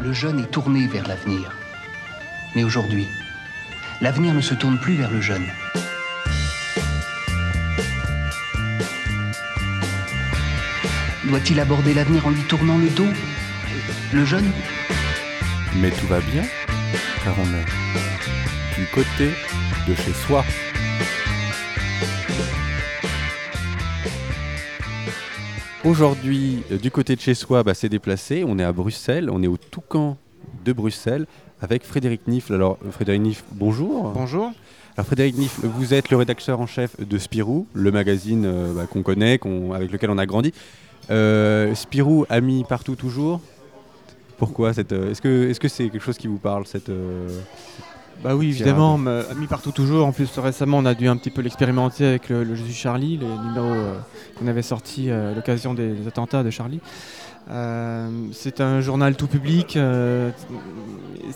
le jeune est tourné vers l'avenir. Mais aujourd'hui, l'avenir ne se tourne plus vers le jeune. Doit-il aborder l'avenir en lui tournant le dos Le jeune? Mais tout va bien, car on est du côté de chez soi. Aujourd'hui, euh, du côté de chez soi, bah, c'est déplacé. On est à Bruxelles, on est au Toucan de Bruxelles avec Frédéric Nifle. Alors, Frédéric Nifle, bonjour. Bonjour. Alors, Frédéric Nifle, vous êtes le rédacteur en chef de Spirou, le magazine euh, bah, qu'on connaît, avec lequel on a grandi. Euh, Spirou, ami partout, toujours? Pourquoi cette, Est-ce que c'est -ce c'est quelque chose qui vous parle cette, bah oui, évidemment, mis partout toujours. En plus, récemment, on a dû un petit peu l'expérimenter avec le, le, Charlie, le numéro euh, qu'on avait sorti euh, à l'occasion des, attentats de Charlie. Euh, c'est un journal tout public, euh,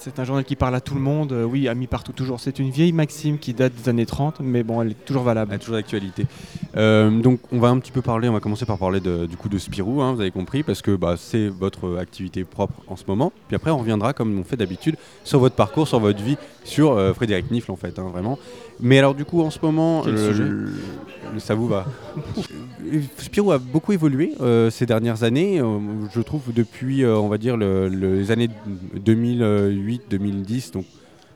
c'est un journal qui parle à tout le monde, euh, oui, ami partout toujours. C'est une vieille maxime qui date des années 30, mais bon, elle est toujours valable. Elle est toujours d'actualité. donc on va un petit peu parler, on va commencer par parler du coup de Spirou, hein, vous avez compris, parce que bah, c'est votre activité propre en ce moment. Puis après, on reviendra, comme on fait d'habitude, sur votre parcours, sur votre vie, sur Frédéric Nifle en fait, hein, vraiment. Mais alors du coup, en ce moment, ça vous va? Spirou a beaucoup évolué ces dernières années je trouve, depuis, euh, on va dire, les années 2008-2010. Donc,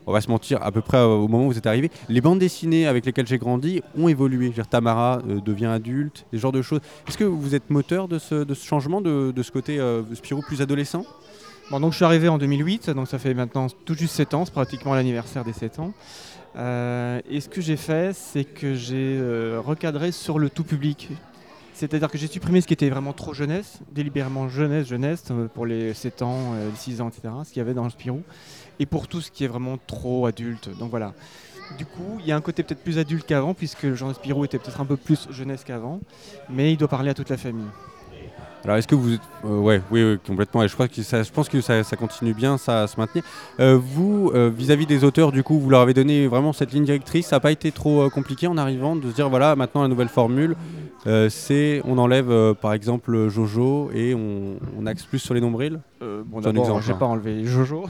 on va se mentir, à peu près au moment où vous êtes arrivé, les bandes dessinées avec lesquelles j'ai grandi ont évolué. Tamara euh, devient adulte, ce genre de choses. Est-ce que vous êtes moteur de ce, changement, de, ce côté euh, plus adolescent? Bon, donc je suis arrivé en 2008, donc ça fait maintenant tout juste 7 ans, c'est pratiquement l'anniversaire des 7 ans. et ce que j'ai fait, c'est que j'ai recadré sur le tout public. C'est-à-dire que j'ai supprimé ce qui était vraiment trop jeunesse, délibérément jeunesse, jeunesse, euh, pour les 7 ans, euh, les 6 ans, etc., ce qu'il y avait dans le Spirou, et pour tout ce qui est vraiment trop adulte. Donc voilà. Du coup, il y a un côté peut-être plus adulte qu'avant, puisque le genre Spirou était peut-être un peu plus jeunesse qu'avant, mais il doit parler à toute la famille. Alors est-ce que vous... Euh, ouais, oui, complètement. Et je, crois que ça, je pense que ça, continue bien ça, à se maintenir. Euh, vous, euh, vis-à-vis des auteurs, du coup, vous leur avez donné vraiment cette ligne directrice. Ça n'a pas été trop compliqué en arrivant de se dire, voilà, maintenant la nouvelle formule, c'est on enlève par exemple Jojo et on, axe plus sur les nombrils Bon, d'abord, j'ai pas enlevé Jojo.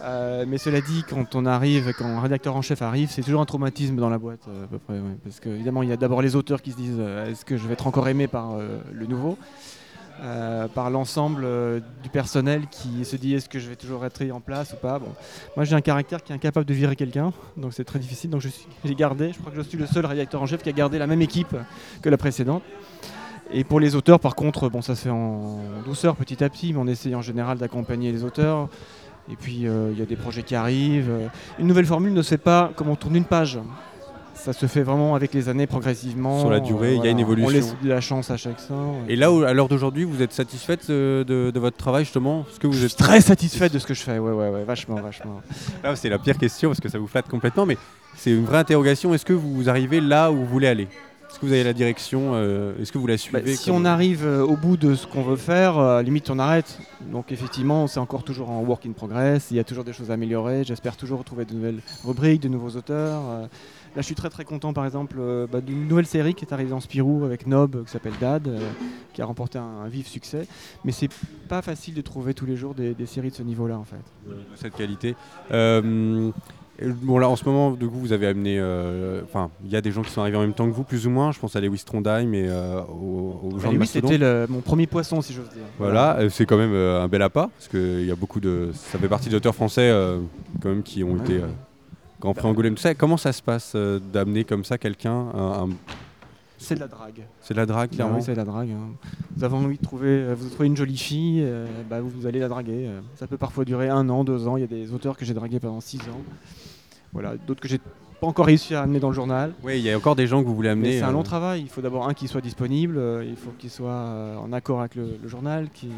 mais cela dit, quand on arrive, quand un rédacteur en chef arrive, c'est toujours un traumatisme dans la boîte, à peu près. Parce qu'évidemment, il y a d'abord les auteurs qui se disent est-ce que je vais être encore aimé par le nouveau? Euh, par l'ensemble euh, du personnel qui se dit est-ce que je vais toujours être en place ou pas? Bon. Moi j'ai un caractère qui est incapable de virer quelqu'un, donc c'est très difficile. Donc j'ai gardé, je crois que je suis le seul rédacteur en chef qui a gardé la même équipe que la précédente. Et pour les auteurs, par contre, bon, ça se fait en douceur petit à petit, mais on essaye en général d'accompagner les auteurs. Et puis euh, il y a des projets qui arrivent. Une nouvelle formule ne se fait pas comme on tourne une page ça se fait vraiment avec les années progressivement. Sur la durée, il y a une évolution. On laisse de la chance à chaque fois. Et là, à l'heure d'aujourd'hui, vous êtes satisfaite de, votre travail justement ce que vous êtes très satisfaite de ce que je fais. Ouais, ouais, ouais, vachement, vachement. Là, c'est la pire question parce que ça vous flatte complètement, mais c'est une vraie interrogation. Est-ce que vous arrivez là où vous voulez aller? Est-ce que vous avez la direction euh, Est-ce que vous la suivez bah, Si on arrive euh, au bout de ce qu'on veut faire, euh, limite on arrête. Donc effectivement, c'est encore toujours en work in progress. Il y a toujours des choses à améliorer. J'espère toujours trouver de nouvelles rubriques, de nouveaux auteurs. Là, je suis très très content, par exemple, bah, d'une nouvelle série qui est arrivée en Spirou avec Nob, qui s'appelle Dad, qui a remporté un, vif succès. Mais c'est pas facile de trouver tous les jours des, séries de ce niveau-là, en fait. De cette qualité. Bon là en ce moment du coup vous avez amené, euh, enfin il y a des gens qui sont arrivés en même temps que vous plus ou moins. Je pense à Lewis Trondheim et euh, aux, gens de C'était mon premier poisson si j'ose dire. Voilà, euh, c'est quand même un bel appât parce que il y a beaucoup de, ça fait partie d'auteurs français quand même qui ont été Grand Prix Angoulême. Tout ça, comment ça se passe d'amener comme ça quelqu'un C'est de la drague. C'est de la drague, clairement. oui, c'est de la drague. Hein. Vous avez envie de trouver, vous trouvez une jolie fille, bah, vous, allez la draguer. Ça peut parfois durer un an, deux ans. Il y a des auteurs que j'ai dragués pendant six ans. Voilà, d'autres que j'ai pas encore réussi à amener dans le journal. Oui, il y a encore des gens que vous voulez amener. C'est un long euh, travail. Il faut d'abord un qui soit disponible, euh, il faut qu'il soit euh, en accord avec le, journal, qui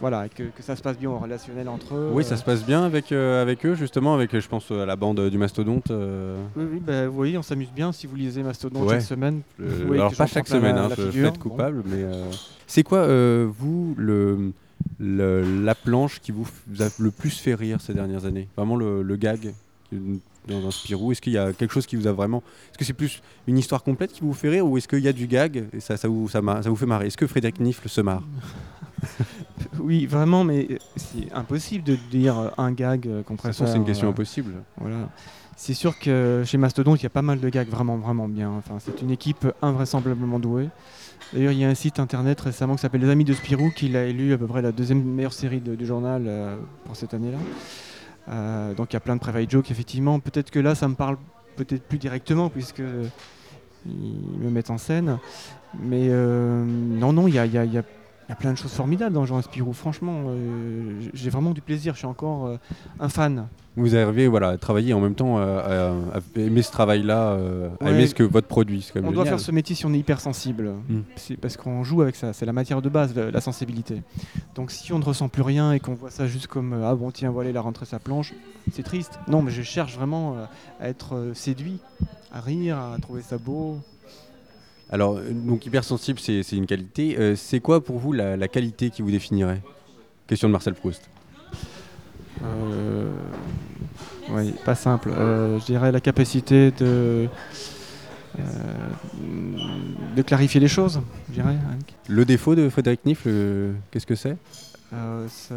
voilà, que, ça se passe bien au relationnel entre eux. Oui, ça se passe bien avec, avec eux, justement, avec, je pense, à la bande du Mastodonte. Oui, oui bah, voyez, on s'amuse bien si vous lisez Mastodonte chaque semaine. alors, pas chaque semaine, hein, je fais coupable, mais. C'est quoi, vous, le, la planche qui vous a le plus fait rire ces dernières années? Vraiment le gag dans un Spirou? Est-ce qu'il y a quelque chose qui vous a vraiment. Est-ce que c'est plus une histoire complète qui vous fait rire ou est-ce qu'il y a du gag et ça, ça, vous, ça, ça vous fait marrer? Est-ce que Frédéric Nifle se marre? oui, vraiment, mais c'est impossible de dire un gag qu'on préfère. c'est une question impossible. Voilà. C'est sûr que chez Mastodon, il y a pas mal de gags vraiment, vraiment bien. Enfin, c'est une équipe invraisemblablement douée. D'ailleurs, il y a un site internet récemment qui s'appelle Les Amis de Spirou qui l'a élu à peu près la deuxième meilleure série du journal euh, pour cette année-là. Euh, donc il y a plein de private jokes, effectivement. Peut-être que là, ça me parle peut-être plus directement puisque ils me mettent en scène. Mais euh, non, non, il y a, il y a plein de choses formidables dans Jean Spirou. Franchement, euh, j'ai vraiment du plaisir. Je suis encore euh, un fan. Vous arrivez voilà, à travailler en même temps, à, aimer ce travail-là, à aimer ce que votre produit. on doit faire ce métier si on est hypersensible. Hmm. C'est parce qu'on joue avec ça. C'est la matière de base, la, sensibilité. Donc si on ne ressent plus rien et qu'on voit ça juste comme ah bon tiens voilà il a rentré sa planche, c'est triste. Non mais je cherche vraiment euh, à être séduit, à rire, à trouver ça beau. Alors, donc hypersensible, c'est une qualité. Euh, c'est quoi pour vous la, qualité qui vous définirait? Question de Marcel Proust. Euh, oui, pas simple. Euh, je dirais la capacité de, de clarifier les choses, je Le défaut de Frédéric Niff, qu'est-ce que c'est? Euh, ça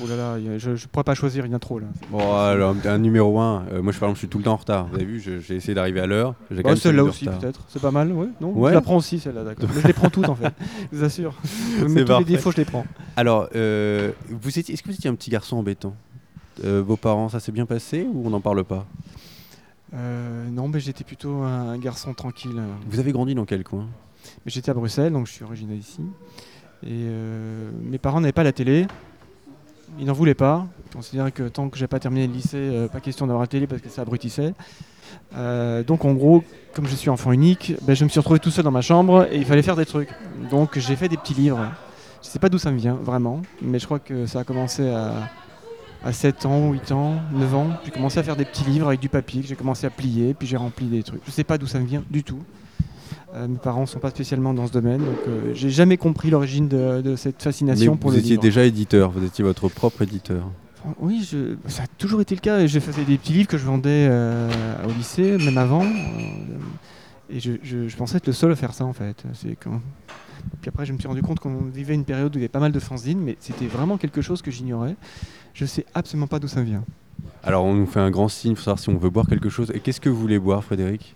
Oh là là, je ne pourrais pas choisir, il y en a trop là. Bon, alors, un numéro 1, euh, moi je, par exemple, je suis tout le temps en retard. Vous avez vu, j'ai essayé d'arriver à l'heure. Oh, celle-là aussi peut-être, c'est pas mal, ouais. Non, Je la prends aussi celle-là, d'accord. je les prends toutes en fait, je vous assure. Mais tous les défauts, je les prends. Alors, euh, vous étiez, est-ce que vous étiez un petit garçon embêtant? Vos parents, ça s'est bien passé ou on n'en parle pas? Non, mais j'étais plutôt un garçon tranquille. Vous avez grandi dans quel coin? J'étais à Bruxelles, donc je suis originaire ici. Et euh, mes parents n'avaient pas la télé. Ils n'en voulaient pas. Ils considéraient que tant que j'ai pas terminé le lycée, euh, pas question d'avoir la télé parce que ça abrutissait. Euh, donc en gros, comme je suis enfant unique, ben, je me suis retrouvé tout seul dans ma chambre et il fallait faire des trucs. Donc j'ai fait des petits livres. Je sais pas d'où ça me vient vraiment, mais je crois que ça a commencé à, à 7 ans, 8 ans, 9 ans. J'ai commencé à faire des petits livres avec du papier que j'ai commencé à plier, puis j'ai rempli des trucs. Je sais pas d'où ça me vient du tout. Euh, mes parents ne sont pas spécialement dans ce domaine, donc euh, j'ai jamais compris l'origine de, cette fascination pour le Vous étiez déjà éditeur, vous étiez votre propre éditeur. Oui, ça a toujours été le cas. Je faisais des petits livres que je vendais euh, au lycée, même avant. et je, pensais être le seul à faire ça en fait. Quand... Puis après, je me suis rendu compte qu'on vivait une période où il y avait pas mal de fanzines, mais c'était vraiment quelque chose que j'ignorais. Je sais absolument pas d'où ça vient. Alors, on nous fait un grand signe pour savoir si on veut boire quelque chose. Et qu'est-ce que vous voulez boire, Frédéric?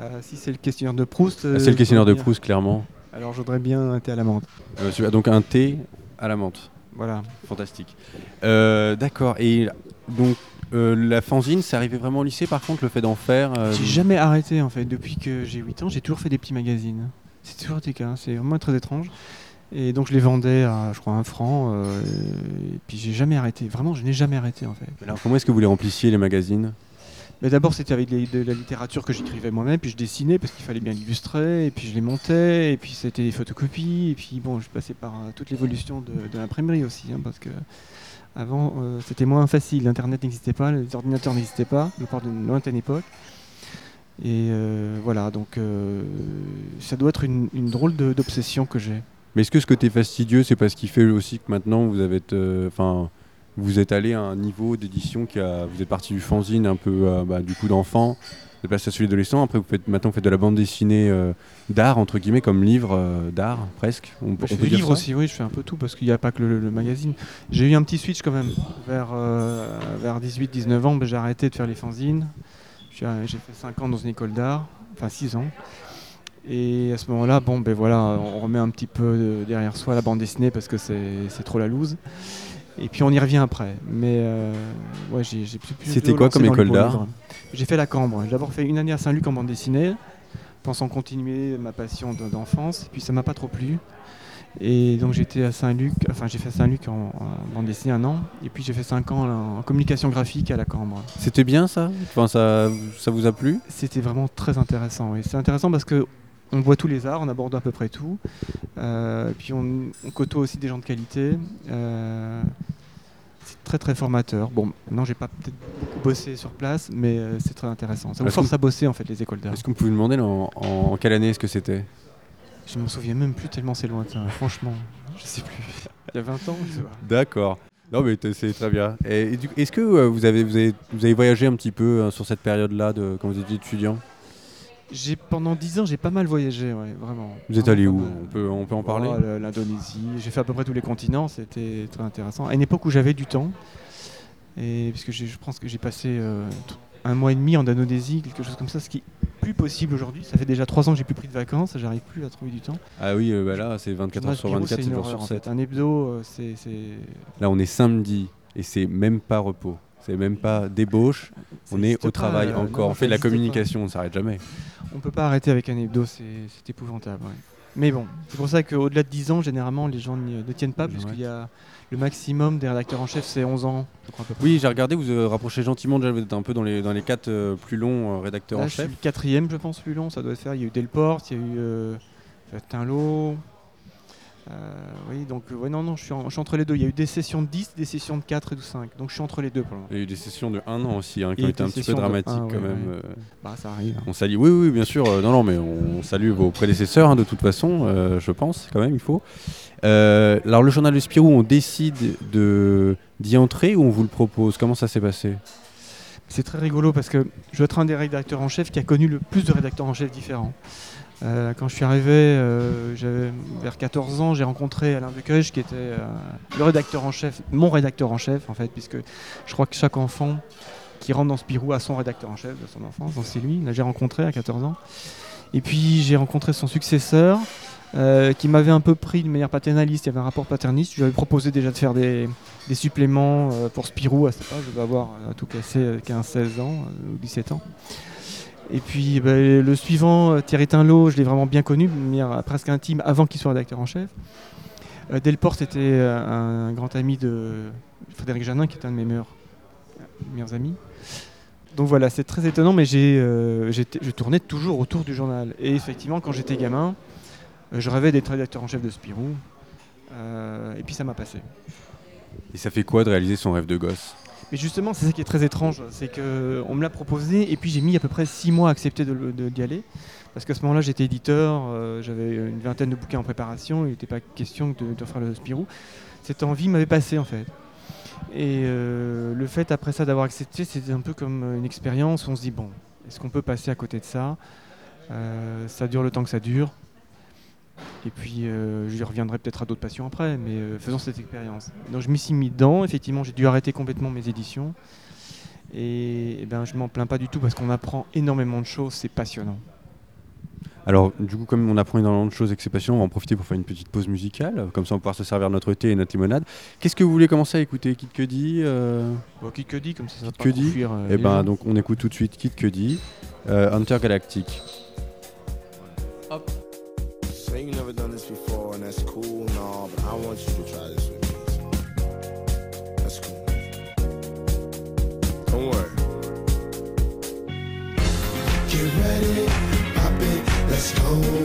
Euh, si c'est le questionnaire de Proust. Ah, c'est le questionnaire de Proust, clairement. Alors je voudrais bien un thé à la menthe. Euh, donc un thé à la menthe. Voilà. Fantastique. Euh, d'accord. Et donc la fanzine, c'est arrivé vraiment au lycée par contre, le fait d'en faire J'ai jamais arrêté en fait. Depuis que j'ai 8 ans, j'ai toujours fait des petits magazines. C'est toujours été le cas. C'est vraiment très étrange. Et donc je les vendais à, je crois, un franc. et puis j'ai jamais arrêté. Vraiment, je n'ai jamais arrêté en fait. Alors comment est-ce que vous les remplissiez les magazines? Mais d'abord, c'était avec de la littérature que j'écrivais moi-même, puis je dessinais parce qu'il fallait bien l'illustrer, et puis je les montais, et puis c'était des photocopies, et puis bon, je passais par euh, toute l'évolution de, l'imprimerie aussi, hein, parce que avant, euh, c'était moins facile. Internet n'existait pas, les ordinateurs n'existaient pas, je parle d'une lointaine époque. Et euh, voilà, donc ça doit être une, drôle d'obsession que j'ai. Mais est-ce que ce côté fastidieux, c'est parce qu'il fait aussi que maintenant vous avez, enfin, vous êtes allé à un niveau d'édition qui a. Vous êtes parti du fanzine un peu euh, bah, du coup d'enfant, vous êtes passé à celui d'adolescent, après vous faites maintenant vous faites de la bande dessinée euh, d'art entre guillemets comme livre euh, d'art presque. On, je fais livre aussi, oui, je fais un peu tout parce qu'il n'y a pas que le, magazine. J'ai eu un petit switch quand même vers, vers 18-19 ans, j'ai arrêté de faire les fanzines. J'ai fait 5 ans dans une école d'art, enfin 6 ans. Et à ce moment-là, bon, ben voilà, on remet un petit peu derrière soi la bande dessinée parce que c'est trop la loose. Et puis on y revient après. Mais euh, ouais, j'ai, C'était quoi comme école d'art J'ai fait la Cambre. J'ai d'abord fait une année à Saint-Luc en bande dessinée, pensant continuer ma passion d'enfance. Puis ça m'a pas trop plu. Et donc j'étais à Saint-Luc, enfin j'ai fait Saint-Luc en, bande dessinée un an, et puis j'ai fait cinq ans en communication graphique à la Cambre. C'était bien ça? Enfin, ça, ça vous a plu? C'était vraiment très intéressant. Et c'est intéressant parce que on voit tous les arts, on aborde à peu près tout. Euh, puis on, côtoie aussi des gens de qualité. Euh, c'est très très formateur. Bon, non, j'ai pas peut-être beaucoup bossé sur place, mais euh, c'est très intéressant. Ça vous force à bosser en fait les écoles d'art. Est-ce que vous pouvez me demander en, quelle année est-ce que c'était? Je m'en souviens même plus tellement c'est lointain. Franchement, je sais plus. Il y a 20 ans. D'accord. Non mais c'est très bien. est-ce que vous, avez, vous, avez, vous avez voyagé un petit peu sur cette période-là de quand vous étiez étudiant? J'ai pendant 10 ans, j'ai pas mal voyagé, ouais, vraiment. Vous êtes allé où on peut, on peut en parler oh, L'Indonésie. J'ai fait à peu près tous les continents, c'était très intéressant. À une époque où j'avais du temps, et puisque je pense que j'ai passé euh, un mois et demi en Indonésie, quelque chose comme ça, ce qui est plus possible aujourd'hui. Ça fait déjà 3 ans que j'ai plus pris de vacances, j'arrive plus à trouver du temps. Ah oui, euh, bah là c'est 24 heures sur 24, 7 jours sur 7. Un hebdo, euh, c'est. Là on est samedi et c'est même pas repos. C'est même pas débauche, on est au travail encore, on fait de la communication, on s'arrête jamais. On peut pas arrêter avec un hebdo, c'est épouvantable. Mais bon, c'est pour ça qu'au-delà de 10 ans, généralement, les gens ne tiennent pas, puisqu'il y a le maximum des rédacteurs en chef, c'est 11 ans. oui, j'ai regardé, vous vous rapprochez gentiment déjà, vous êtes un peu dans les, dans les 4 euh, plus longs euh, rédacteurs en chef. Je suis le quatrième, je pense, plus long, ça doit être faire. Il y a eu Delport, il y a eu euh, Tinlo, euh, oui, donc ouais, non, non, je suis, entre les deux. Il y a eu des sessions de 10, des sessions de 4 et de 5. Donc je suis entre les deux pour Il y a eu des sessions de 1 an aussi, hein, qui ont été un petit peu dramatiques quand même. Euh. Bah, ça arrive. On salue, oui, oui, bien sûr. Euh, non, non, mais on salue vos prédécesseurs hein, de toute façon, je pense, quand même, il faut. alors le journal de Spirou, on décide d'y entrer ou on vous le propose? Comment ça s'est passé? C'est très rigolo parce que je dois être un des rédacteurs en chef qui a connu le plus de rédacteurs en chef différents. Euh, quand je suis arrivé, euh, vers 14 ans, j'ai rencontré Alain Dequeuge, qui était euh, le rédacteur en chef, mon rédacteur en chef, en fait, puisque je crois que chaque enfant qui rentre dans Spirou a son rédacteur en chef de son enfance, donc c'est lui. Là, j'ai rencontré à 14 ans. Et puis, j'ai rencontré son successeur, qui m'avait un peu pris de manière paternaliste. Il y avait un rapport paterniste. Je lui avais proposé déjà de faire des, suppléments pour Spirou à cette époque. Je devais avoir tout cassé 15-16 ans ou 17 ans. Et puis bah, le suivant, euh, Thierry Tinlot, je l'ai vraiment bien connu, manière presque intime, avant qu'il soit rédacteur en chef. Euh, Delport, c'était euh, un grand ami de Frédéric Janin, qui est un de mes meilleurs, amis. Donc voilà, c'est très étonnant, mais je tournais toujours autour du journal. Et effectivement, quand j'étais gamin, je rêvais d'être rédacteur en chef de Spirou. et puis ça m'a passé. Et ça fait quoi de réaliser son rêve de gosse? Mais justement, c'est ça qui est très étrange, c'est qu'on me l'a proposé et puis j'ai mis à peu près six mois à accepter d'y aller. Parce qu'à ce moment-là, j'étais éditeur, euh, j'avais une vingtaine de bouquins en préparation, il n'était pas question de, faire le Spirou. Cette envie m'avait passé en fait. Et euh, le fait après ça d'avoir accepté, c'était un peu comme une expérience on se dit bon, est-ce qu'on peut passer à côté de ça? Euh, Ça dure le temps que ça dure. Et puis, euh, j'y reviendrai peut-être à d'autres passions après, mais euh, faisons cette expérience. Donc, je m'y suis mis dedans. Effectivement, j'ai dû arrêter complètement mes éditions. Et, eh ben, je m'en plains pas du tout parce qu'on apprend énormément de choses. C'est passionnant. Alors, du coup, comme on apprend énormément de choses et que c'est passionnant, on va en profiter pour faire une petite pause musicale. Comme ça, on va pouvoir se servir notre thé et notre limonade. Qu'est-ce que vous voulez commencer à écouter? Kid Cudi euh... bon, Kid Cudi, comme ça, ça Kid Cudi. Et euh, eh ben, donc, on écoute tout de suite Kid Cudi, Hunter never done this before, and that's cool and all, but I want you to try this with me. That's cool. Don't worry. Get ready, pop it, let's go.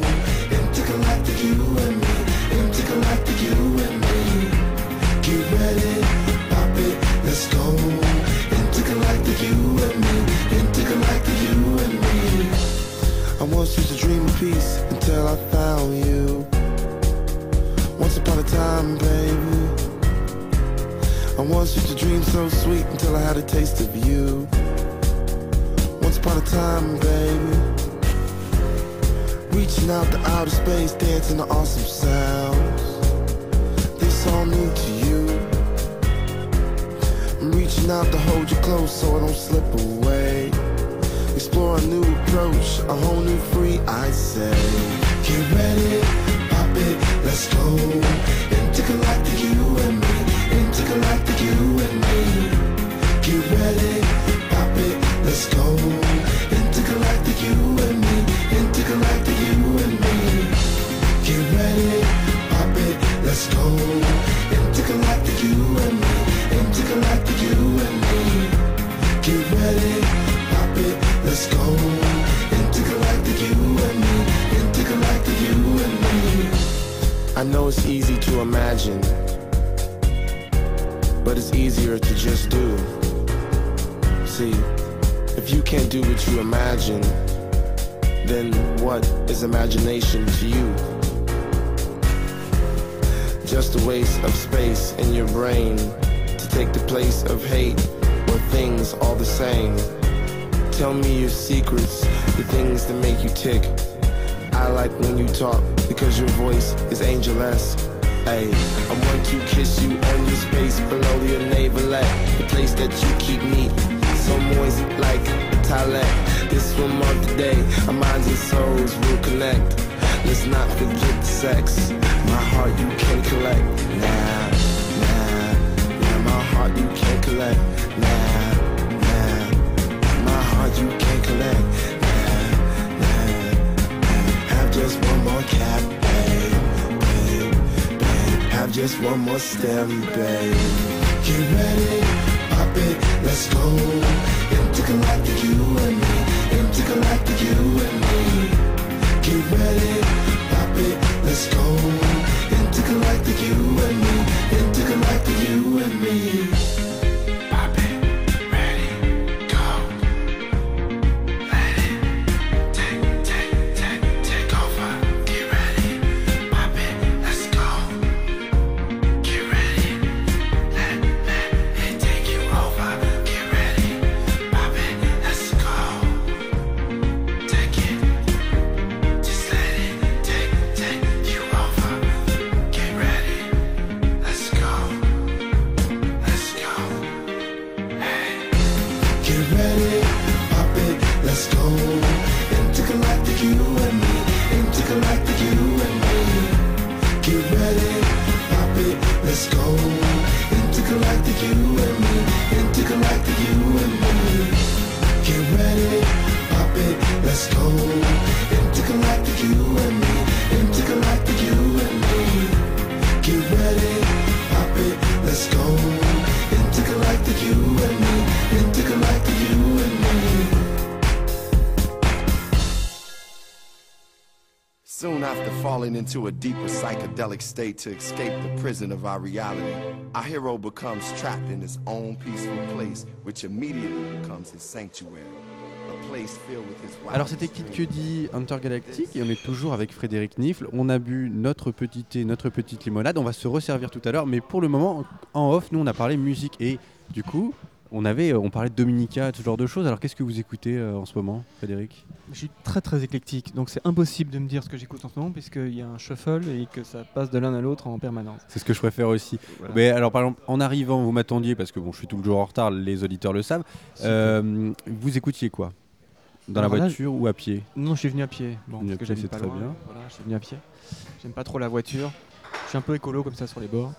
I know it's easy to imagine, but it's easier to just do. See, if you can't do what you imagine, then what is imagination to you? Just a waste of space in your brain to take the place of hate where things are the same Tell me your secrets, the things that make you tick. I like when you talk because your voice is angel-esque. Hey, I want to kiss you on your space below your navelette, the place that you keep me so moist like a toilet. This one month today, our minds and souls will connect. Let's not forget the sex. My heart you can collect. Nah, nah, nah. My heart you can collect. Nah, nah. My heart you can collect. Just one more cap, babe, babe, babe. Have just one more stem, babe. Get ready, pop it, let's go. Intergalactic, you and me. Intergalactic, you and me. Get ready, pop it, let's go. Intergalactic, you and me. Intergalactic, you and me. Falling into a deeper psychedelic state to escape the prison of our reality, our hero becomes trapped in his own peaceful place, which immediately becomes his sanctuary. Alors c'était Kid Cudi Intergalactic et on est toujours avec Frédéric Nifle. On a bu notre petit thé, notre petite limonade. On va se resservir tout à l'heure, mais pour le moment, en off, nous on a parlé musique et du coup, on avait, on parlait de Dominica, ce genre de choses. Alors qu'est-ce que vous écoutez euh, en ce moment, Frédéric? Je suis très très éclectique, donc c'est impossible de me dire ce que j'écoute en ce moment, puisqu'il y a un shuffle et que ça passe de l'un à l'autre en permanence. C'est ce que je préfère aussi. Voilà. Mais alors par exemple, en arrivant, vous m'attendiez parce que bon, je suis toujours en retard. Les auditeurs le savent. Euh, vous écoutiez quoi? Dans la là, voiture ou à pied? Non, je suis venu à pied. Bon, parce que c'est très loin. bien. Voilà, je suis venu à pied. J'aime pas trop la voiture. Je suis un peu écolo comme ça sur les bords.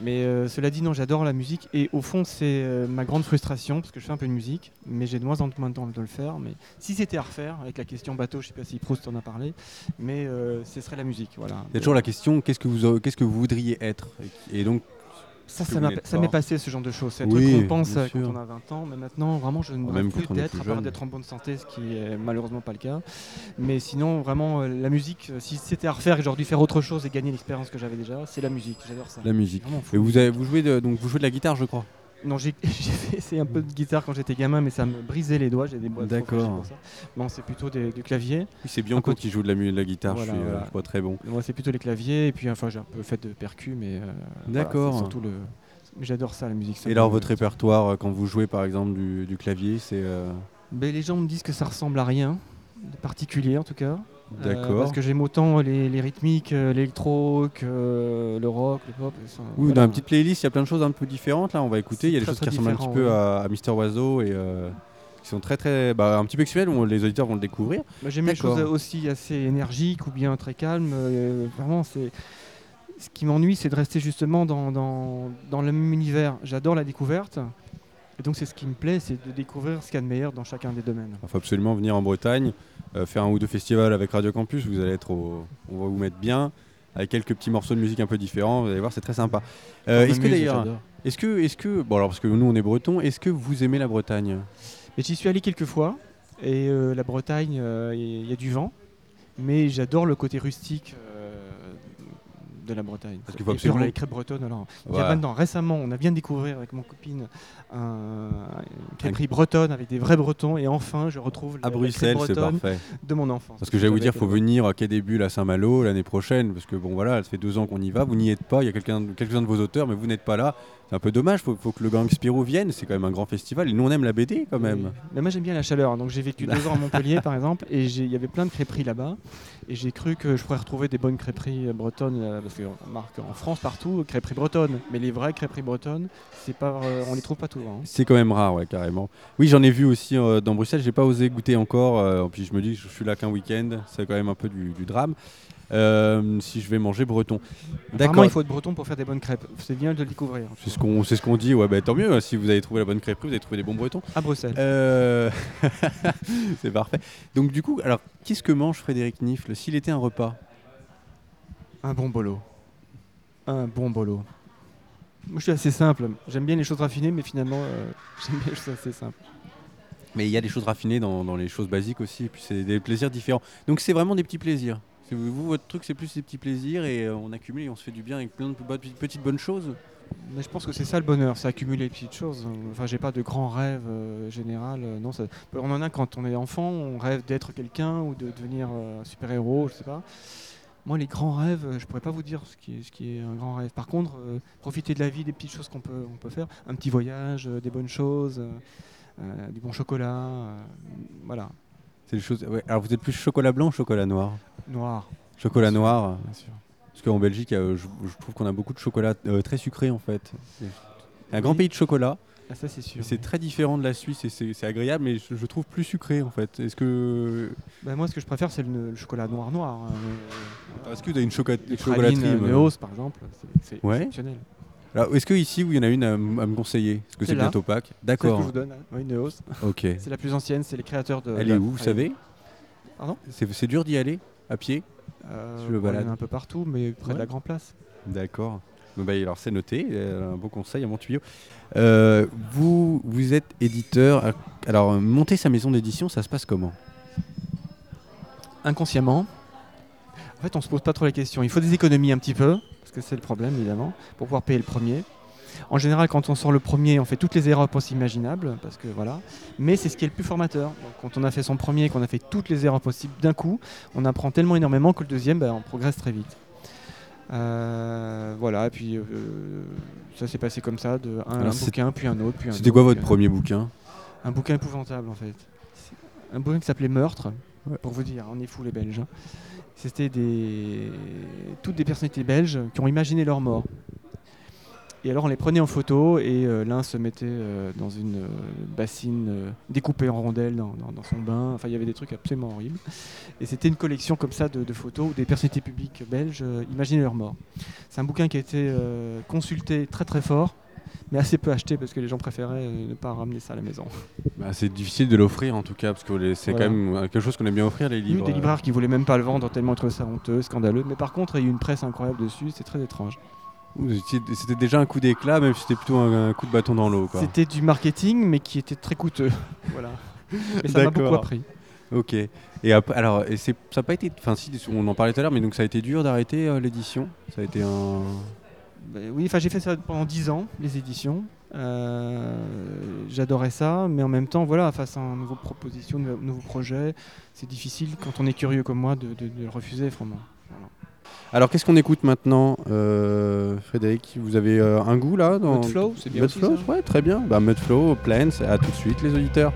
Mais euh, cela dit, non, j'adore la musique et au fond, c'est euh, ma grande frustration parce que je fais un peu de musique, mais j'ai de moins en moins de temps de le faire. Mais si c'était à refaire, avec la question bateau, je sais pas si Proust en a parlé, mais euh, ce serait la musique. Voilà. Il y a toujours la question qu'est-ce que vous, qu'est-ce que vous voudriez être? Et donc, Ça, m'est passé ce genre de choses. C'est un Oui, truc qu'on pense euh, quand on a 20 ans, mais maintenant, vraiment, je ne rêve plus d'être, à part d'être en bonne santé, ce qui est malheureusement pas le cas. Mais sinon, vraiment, euh, la musique, euh, si c'était à refaire et j'aurais dû faire autre chose et gagner l'expérience que j'avais déjà, c'est la musique. J'adore ça. la musique. Et vous, avez, vous, jouez de, donc vous jouez de la guitare, je crois? Non, j'ai essayer un peu de guitare quand j'étais gamin, mais ça me brisait les doigts. J'ai des D'accord. Non, c'est plutôt des- du clavier. Oui, c'est Bianco qui joue de la, de la guitare, Voilà, je suis, euh, voilà. pas très bon. Moi, c'est plutôt les claviers. Et puis, enfin, j'ai un peu fait de percu, mais. euh, D'accord. surtout le. J'adore ça, la musique. Et alors votre répertoire, euh, quand vous jouez par exemple du, du clavier, c'est... euh, Ben, les gens me disent que ça ressemble à rien de particulier en tout cas. Euh, parce que j'aime autant les, les rythmiques, euh, l'électro que euh, le rock, le pop. ça, Oui, voilà. dans une petite playlist, il y a plein de choses un peu différentes. Là, on va écouter. Il y a des choses qui ressemblent un petit peu à, à Mister Oiseau et euh, qui sont très très, bah, un petit peu où Les auditeurs vont le découvrir. Bah, J'aime les choses aussi assez énergiques ou bien très calmes. euh, vraiment, c'est. Ce qui m'ennuie, c'est de rester justement dans, dans, dans le même univers. J'adore la découverte. Et donc, c'est ce qui me plaît, c'est de découvrir ce qu'il y a de meilleur dans chacun des domaines. Il faut absolument venir en Bretagne, euh, faire un ou deux festivals avec Radio Campus. Vous allez être au... On va vous mettre bien. Avec quelques petits morceaux de musique un peu différents, vous allez voir, c'est très sympa. Euh, est-ce que d'ailleurs, est-ce que, est-ce que, bon alors parce que nous on est bretons, est-ce que vous aimez la Bretagne? Et j'y suis allé quelques fois. Et euh, la Bretagne, euh, il y a du vent. Mais j'adore le côté rustique euh, de la Bretagne. Parce qu'il faut Et absolument- les crêpes bretonnes, alors. Il y Voilà. a maintenant, récemment, on a bien découvert avec mon copine un, une crêperie bretonne avec des vrais bretons. Et enfin, je retrouve la- À la crêpe Bruxelles, bretonne parfait. de mon enfance. Parce que j'allais vous dire, Avec, faut euh, venir à Quai des Bulles à Saint-Malo l'année prochaine, parce que bon voilà, ça fait deux ans qu'on y va, vous n'y êtes pas, il y a quelqu'un, quelques-uns de vos auteurs, mais vous n'êtes pas là. C'est un peu dommage. Faut, faut que le Gang Spirou vienne. C'est quand même un grand festival. Et nous, on aime la BD quand même. Mais moi j'aime bien la chaleur, donc j'ai vécu deux ans à Montpellier par exemple, et il y avait plein de crêperies là-bas, et j'ai cru que je pourrais retrouver des bonnes crêperies euh, bretonnes, euh, parce qu'on remarque en France partout, crêperies bretonnes, mais les vraies crêperies bretonnes, c'est pas, euh, on les trouve pas souvent. hein. C'est quand même rare, ouais, carrément. Oui, j'en ai vu aussi euh, dans Bruxelles. J'ai pas osé goûter encore. euh, puis je me dis, je suis là qu'un week-end. C'est quand même un peu du, du drame. Euh, si je vais manger breton. D'accord. il faut être breton pour faire des bonnes crêpes, c'est bien de le découvrir. C'est ce qu'on c'est ce qu'on dit. Ouais, bah, tant mieux. hein, Si vous avez trouvé la bonne crêperie, vous avez trouvé des bons bretons. À Bruxelles. Euh, c'est parfait. Donc du coup, alors qu'est-ce que mange Frédéric Nifle s'il était un repas? Un bon bolo. Un bon bolo. Moi je suis assez simple, j'aime bien les choses raffinées, mais finalement euh, j'aime bien les choses assez simples. Mais il y a des choses raffinées dans, dans les choses basiques aussi, et puis c'est des plaisirs différents. Donc c'est vraiment des petits plaisirs. Vous, votre truc, c'est plus des petits plaisirs et euh, on accumule et on se fait du bien avec plein de petites bonnes choses. Mais je pense que c'est ça le bonheur, c'est accumuler les petites choses. Enfin, j'ai pas de grands rêves euh, général. euh, non, on en a quand on est enfant, on rêve d'être quelqu'un ou de devenir euh, super-héros, je sais pas. Moi, les grands rêves, euh, je pourrais pas vous dire ce qui est, un grand rêve. Par contre, profiter de la vie, des petites choses qu'on peut, peut faire, un petit voyage, des bonnes choses, du bon chocolat, voilà, C'est choses. ouais. Alors vous êtes plus chocolat blanc ou chocolat noir? Noir, Chocolat noir. bien sûr. Parce qu'en Belgique, euh, je, je trouve qu'on a beaucoup de chocolat euh, très sucré en fait. C'est un grand Oui. pays de chocolat. Ah, ça c'est sûr. C'est très différent de la Suisse et c'est agréable, mais je, je trouve plus sucré en fait. Est-ce que Ben, moi, ce que je préfère, c'est le, le chocolat noir noir. hein, euh, est-ce que vous avez une chocolat- les chocolaterie par exemple, c'est- c'est Ouais. exceptionnel. Alors, est-ce que ici, il y en a une à, m- à me conseiller? Parce que C'est c'est là. bientôt Pâques? Celle que D'accord. je vous donne, hein. Ok. C'est la plus ancienne, c'est les créateurs de. Elle est où, vous savez? Pardon? C'est c'est dur d'y aller à pied? Euh, Je le bon, il y en a balade? un peu partout, mais près de la Grand Place. D'accord. Bon, bah, alors c'est noté, euh, un beau conseil à mon tuyau. Euh, vous, vous êtes éditeur. euh, Alors, euh, monter sa maison d'édition, ça se passe comment? Inconsciemment. En fait, on se pose pas trop la question. Il faut des économies un petit peu, parce que c'est le problème, évidemment, pour pouvoir payer le premier. En général, quand on sort le premier, on fait toutes les erreurs possibles imaginables, parce que voilà. Mais c'est ce qui est le plus formateur. Donc, quand on a fait son premier, qu'on a fait toutes les erreurs possibles d'un coup, on apprend tellement énormément que le deuxième, ben, on progresse très vite. Euh, voilà, et puis euh, ça s'est passé comme ça, de un, Alors, un c'est- bouquin, puis un autre, puis un C'était quoi votre premier bouquin? Un bouquin épouvantable en fait. Un bouquin qui s'appelait Meurtre, Ouais. pour vous dire, on est fous les Belges. C'était toutes des personnalités belges qui ont imaginé leur mort. Et alors on les prenait en photo et euh, l'un se mettait euh, dans une euh, bassine découpée en rondelles dans, son bain. Enfin il y avait des trucs absolument horribles. Et c'était une collection comme ça de, photos où des personnalités publiques belges imaginaient leur mort. C'est un bouquin qui a été consulté très très fort, mais assez peu acheté parce que les gens préféraient euh, ne pas ramener ça à la maison. Bah, C'est difficile de l'offrir en tout cas, parce que c'est Voilà. quand même euh, quelque chose qu'on aime bien offrir, les Il y a livres. eu des libraires qui voulaient même pas le vendre tellement ils trouvaient ça honteux, scandaleux. Mais par contre, il y a eu une presse incroyable dessus, c'est très étrange. C'était déjà un coup d'éclat, même si c'était plutôt un, un coup de bâton dans l'eau. C'était du marketing, mais qui était très coûteux. voilà. Mais ça m'a beaucoup D'accord. appris. Ok. Et alors, et ça n'a pas été. Enfin, si, on en parlait tout à l'heure, mais donc ça a été dur d'arrêter euh, l'édition? Ça a été un. Ben oui, enfin j'ai fait ça pendant 10 ans, les éditions. Euh, J'adorais ça, mais en même temps, voilà, face à une nouvelle proposition, un nouveau projet, c'est difficile quand on est curieux comme moi de, de- de le refuser, vraiment. Voilà. Alors, qu'est-ce qu'on écoute maintenant, euh, Frédéric? Vous avez euh, un goût là dans... Mudflow, c'est bien aussi, Mudflow, ouais, très bien. Bah, Mudflow, Plans, à tout de suite, les auditeurs.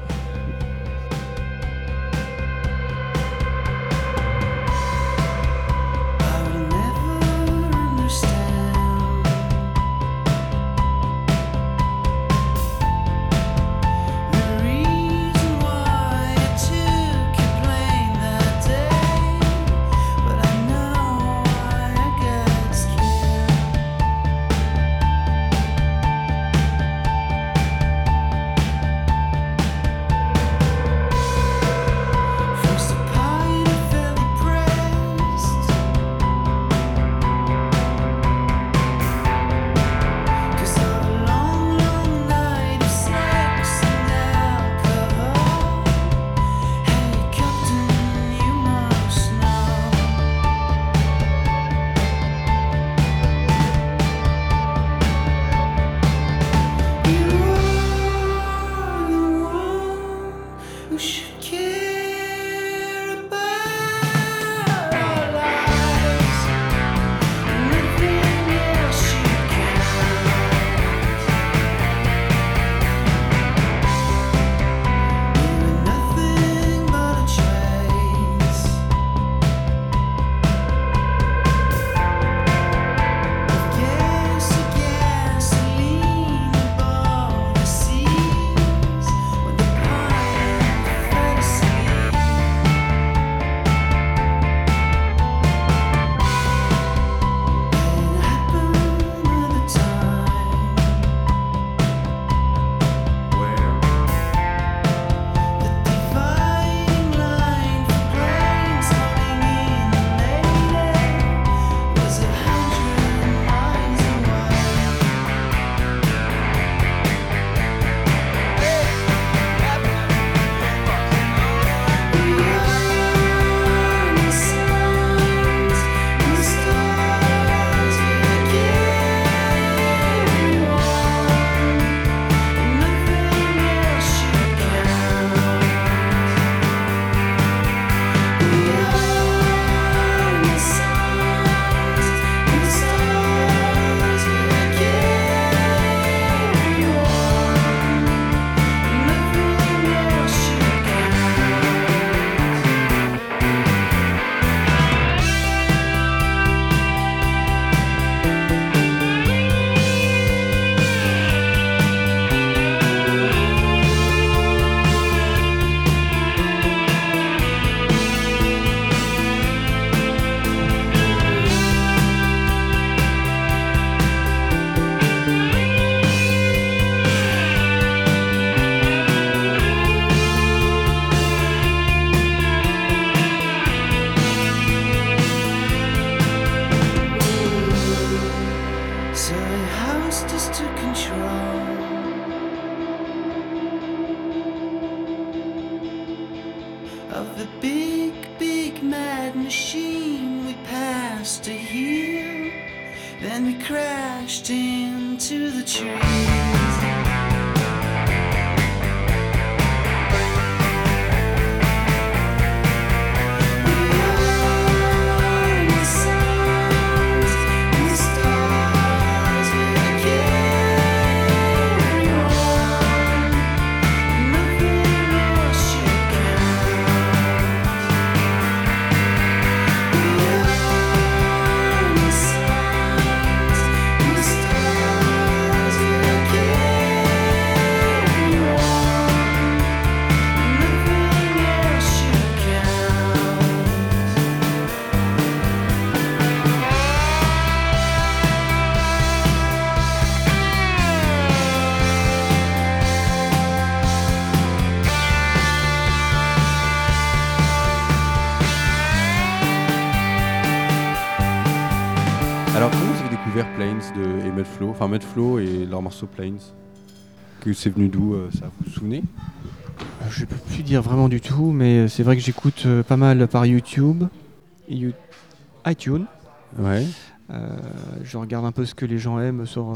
Enfin, Mudflow et leur morceau Planes Que c'est venu d'où euh, ça Vous vous souvenez? Euh, Je peux plus dire vraiment du tout, mais euh, c'est vrai que j'écoute pas mal par YouTube, You- iTunes. Ouais. Je regarde un peu ce que les gens aiment sur,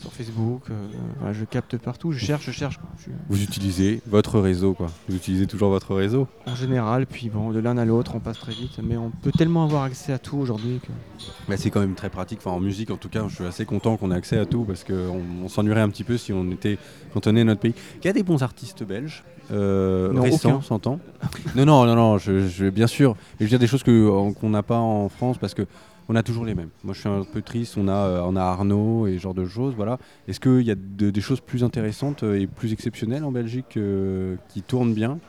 sur Facebook. euh, voilà, je capte partout, je cherche, je cherche. quoi. Je- Vous utilisez votre réseau, quoi. Vous utilisez toujours votre réseau en général, puis bon, de l'un à l'autre, on passe très vite, mais on peut tellement avoir accès à tout aujourd'hui que. Bah, c'est quand même très pratique. Enfin, en musique, en tout cas, je suis assez content qu'on ait accès à tout parce qu'on on s'ennuierait un petit peu si on était cantonné à notre pays. Il y a des bons artistes belges. Euh, Non, récents, aucun. s'entend? non, non, non, non, je, je- bien sûr. Mais je veux dire des choses que, euh, qu'on n'a pas en France parce que on a toujours les mêmes. Moi, je suis un peu triste. On a, euh, Arnaud et ce genre de choses. Voilà. Est-ce qu'il y a de- des choses plus intéressantes euh, et plus exceptionnelles en Belgique euh, qui tournent bien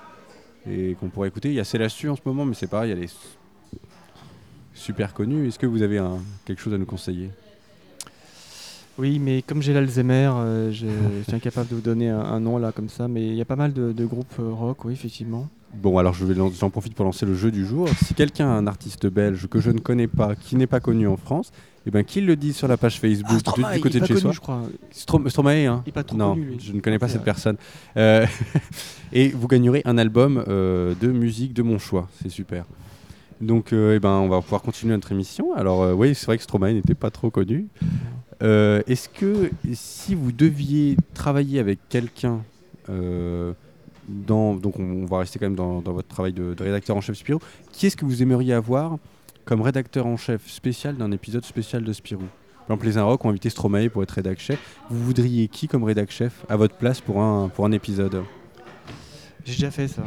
et qu'on pourrait écouter? Il y a Célastu en ce moment, mais c'est pareil. A les super connus. Est-ce que vous avez quelque chose à nous conseiller? Oui, mais comme j'ai l'Alzheimer, euh, je je suis incapable de vous donner un, un nom là comme ça, mais il y a pas mal de, de groupes euh, rock, oui, effectivement. Bon, alors je vais lan- j'en profite pour lancer le jeu du jour. Si quelqu'un a un artiste belge que je ne connais pas, qui n'est pas connu en France, eh ben qu'il le dise sur la page Facebook du- Stromae, du côté de chez soi. je crois. Strom- Stromae, hein Il est pas trop Non, connu, lui. je ne connais pas C'est cette vrai. personne. Euh, et vous gagnerez un album euh, de musique de mon choix. C'est super. Donc, euh, eh ben, on va pouvoir continuer notre émission. Alors, euh, oui, c'est vrai que Stromae n'était pas trop connu. Euh, Est-ce que si vous deviez travailler avec quelqu'un, euh, dans, donc on, on va rester quand même dans, dans votre travail de, de rédacteur en chef Spirou, qui est-ce que vous aimeriez avoir comme rédacteur en chef spécial d'un épisode spécial de Spirou? Par exemple, les Inrocks ont invité Stromae pour être rédac chef. Vous voudriez qui comme rédac chef à votre place pour un, pour un épisode? J'ai déjà fait ça.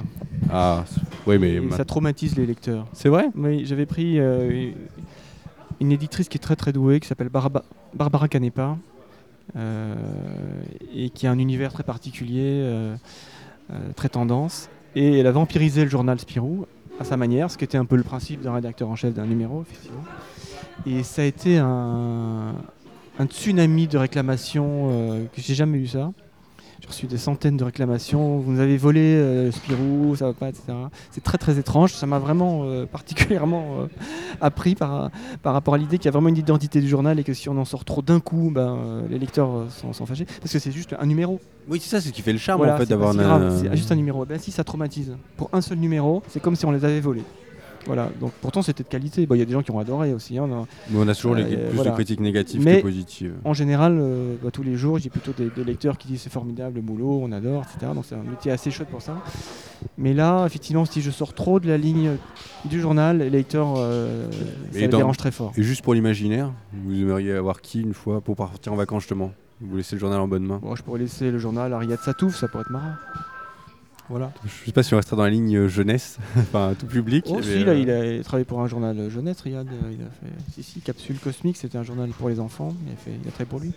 Ah, oui, mais. Et ça traumatise les lecteurs. C'est vrai? Oui, j'avais pris euh, une éditrice qui est très très douée, qui s'appelle Barba- Barbara Canepa, euh, et qui a un univers très particulier, euh, euh, très tendance. Et elle a vampirisé le journal Spirou à sa manière, ce qui était un peu le principe d'un rédacteur en chef d'un numéro, effectivement. Et ça a été un, un tsunami de réclamations que j'ai jamais eu ça. J'ai reçu des centaines de réclamations. Vous nous avez volé euh, Spirou, ça va pas, etc. C'est très très étrange. Ça m'a vraiment euh, particulièrement euh, appris par, par rapport à l'idée qu'il y a vraiment une identité du journal et que si on en sort trop d'un coup, ben, les lecteurs sont, fâchés. Parce que c'est juste un numéro. Oui, c'est ça, c'est ce qui fait le charme Voilà, en fait d'avoir un- C'est juste un numéro. Ben si, ça traumatise. Pour un seul numéro, c'est comme si on les avait volés. Voilà, donc pourtant c'était de qualité. Bon, Il y a des gens qui ont adoré aussi. hein. On a- Mais on a toujours les- Euh, plus voilà. de critiques négatives Mais- que positives. En général, euh, bah, tous les jours, j'ai plutôt des, des lecteurs qui disent c'est formidable le boulot, on adore, etc. Donc c'est un métier assez chouette pour ça. Mais là, effectivement, si je sors trop de la ligne du journal, les lecteurs, euh, ça les dans- dérange très fort. Et juste pour l'imaginaire, vous aimeriez avoir qui une fois pour partir en vacances justement? Vous laissez le journal en bonne main? Bon, je pourrais laisser le journal à Riyad Satouf, ça pourrait être marrant. Voilà. Je sais pas si on restera dans la ligne euh, jeunesse, enfin tout public. Oh, mais, si, là, euh, il a travaillé pour un journal euh, jeunesse, Riyad. Il a fait, si, si, Capsule Cosmique, c'était un journal pour les enfants. Il a, fait, il a travaillé pour lui.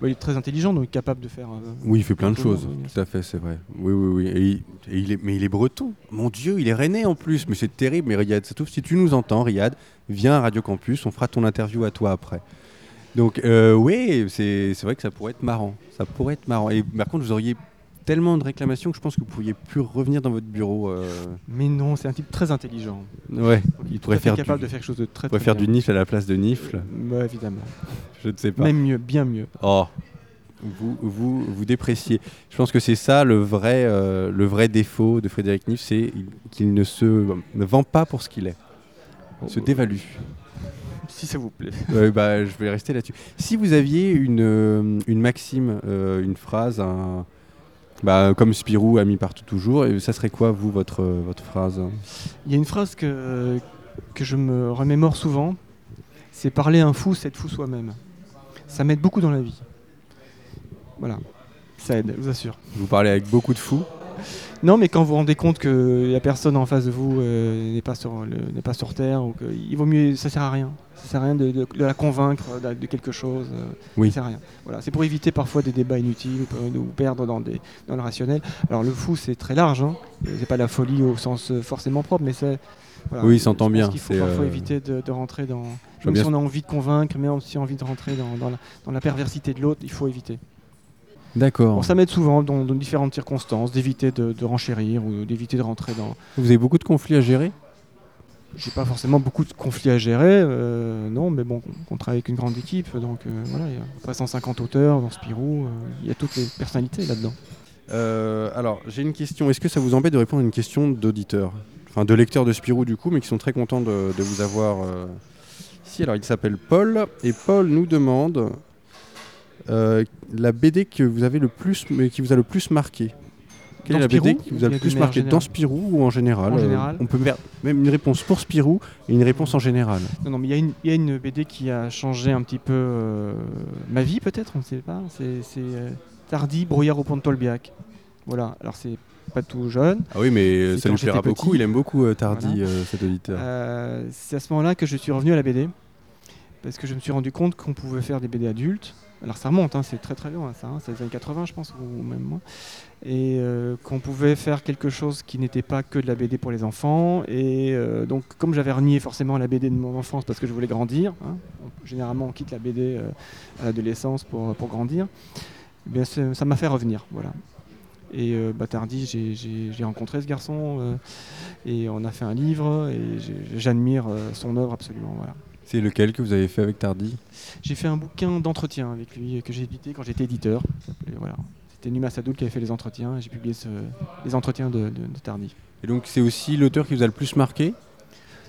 Bah, il est très intelligent, donc capable de faire. euh, Oui, il fait plein de Tout choses, monde, tout à fait, c'est vrai. Oui, oui, oui. Et il, et il est, mais il est breton. Mon Dieu, il est rennais en plus. Mais c'est terrible. Mais Riyad Satouf, si tu nous entends, Riyad, viens à Radio Campus, on fera ton interview à toi après. Donc, euh, oui, c'est vrai que ça pourrait être marrant. Ça pourrait être marrant. Et par contre, vous auriez tellement de réclamations que je pense que vous pourriez plus revenir dans votre bureau. euh, Mais non, c'est un type très intelligent. Ouais, Il est pourrait faire capable du- de faire quelque chose de très, pourrait très faire bien. du nifle à la place de nifle. Bah, évidemment. Je ne sais pas. Même mieux, bien mieux. Oh, vous, vous, vous dépréciez. Je pense que c'est ça le vrai, euh, le vrai défaut de Frédéric Niff, c'est qu'il ne se ne vend pas pour ce qu'il est. Il se dévalue. si ça vous plaît. Euh, bah, je vais rester là-dessus. Si vous aviez une, euh, une maxime, euh, une phrase, un, bah, comme Spirou a mis partout toujours, et ça serait quoi, vous, votre, euh, votre phrase? Il y a une phrase que, que je me remémore souvent, c'est parler un fou, c'est être fou soi-même. Ça m'aide beaucoup dans la vie. Voilà, ça aide, je vous assure. Vous parlez avec beaucoup de fous? Non, mais quand vous vous rendez compte que la personne en face de vous euh, n'est pas sur le- n'est pas sur terre, ou que il vaut mieux, ça sert à rien. Ça sert à rien de, de- de la convaincre de, de quelque chose. euh, Oui. Ça sert à rien. Voilà, c'est pour éviter parfois des débats inutiles ou, ou perdre dans, des, dans le rationnel. Alors le fou, c'est très large. Hein. C'est pas la folie au sens euh, forcément propre, mais c'est voilà. Oui, il s'entend bien, qu'il faut parfois euh, éviter de, de rentrer dans. Même si on a envie de convaincre, mais aussi envie de rentrer dans, dans la, dans la perversité de l'autre, il faut éviter. D'accord. Bon, ça m'aide souvent dans, dans différentes circonstances d'éviter de, de renchérir ou d'éviter de rentrer dans. Vous avez beaucoup de conflits à gérer? J'ai pas forcément beaucoup de conflits à gérer, euh, non, mais bon, on travaille avec une grande équipe, donc euh, voilà, il y a à peu près 150 auteurs dans Spirou, euh, il y a toutes les personnalités là-dedans. Euh, alors, j'ai une question. Est-ce que ça vous embête de répondre à une question d'auditeurs Enfin, de lecteurs de Spirou, du coup, mais qui sont très contents de, de vous avoir euh, ici. Alors, il s'appelle Paul, et Paul nous demande euh, la BD que vous avez le plus, mais qui vous a le plus marqué. Quelle Dans est la BD Spirou qui vous ou a le plus marqué Dans Spirou ou en général En Euh, général On peut faire même une réponse pour Spirou et une réponse en général. Non, non, mais il y, a une- il y a une BD qui a changé un petit peu euh, ma vie, peut-être, on ne sait pas. C'est euh, Tardy, Brouillard au pont de Tolbiac. Voilà, alors c'est pas tout jeune. Ah oui, mais ça lui plaira beaucoup. Il aime beaucoup euh, Tardy, Voilà. euh, cet auditeur. Euh, c'est à ce moment-là que je suis revenu à la BD. Parce que je me suis rendu compte qu'on pouvait faire des BD adultes. Alors ça remonte, hein, c'est très très loin ça, hein, c'est les années 80 je pense, ou même moins. Et euh, qu'on pouvait faire quelque chose qui n'était pas que de la BD pour les enfants. Et euh, donc comme j'avais renié forcément la BD de mon enfance parce que je voulais grandir, hein, généralement on quitte la BD euh, à l'adolescence pour, pour grandir, eh bien, ça m'a fait revenir. Voilà. Et euh, bah, Tardy, j'ai- rencontré ce garçon et on a fait un livre et j'admire son œuvre absolument. Voilà. C'est lequel que vous avez fait avec Tardy J'ai fait un bouquin d'entretien avec lui euh, que j'ai édité quand j'étais éditeur. Voilà. C'était Numa Sadoul qui avait fait les entretiens et j'ai publié ce- les entretiens de, de- de Tardy. Et donc, c'est aussi l'auteur qui vous a le plus marqué